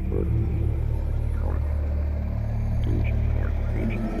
people. Reaching, reaching.